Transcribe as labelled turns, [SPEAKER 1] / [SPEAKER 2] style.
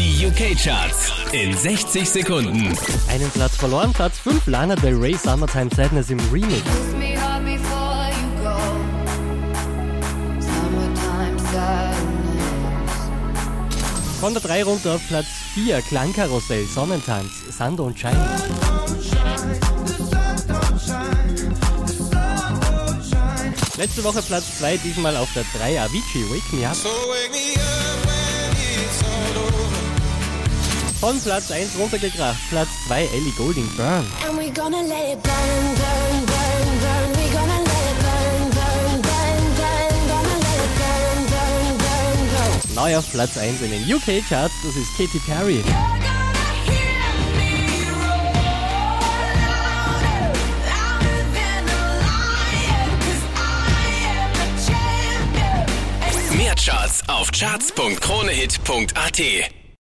[SPEAKER 1] Die UK-Charts in 60 Sekunden.
[SPEAKER 2] Einen Platz verloren, Platz 5, Lana Del Rey, Summertime Sadness im Remix. Von der 3 runter auf Platz 4, Klangkarussell, Sonnentanz, Sun Don't Shine. Letzte Woche Platz 2, diesmal auf der 3, Avicii, Wake Me Up.
[SPEAKER 3] So wake me up
[SPEAKER 2] Von Platz 1 runtergekracht, Platz 2, Ellie Goulding, Burn.
[SPEAKER 4] And we gonna let it burn, burn, burn, burn. We gonna let it burn, burn, burn, burn. Gonna let it burn, burn, burn, burn.
[SPEAKER 2] Neu auf Platz 1 in den UK-Charts, das ist Katy Perry.
[SPEAKER 1] Mehr Charts auf charts.kronehit.at.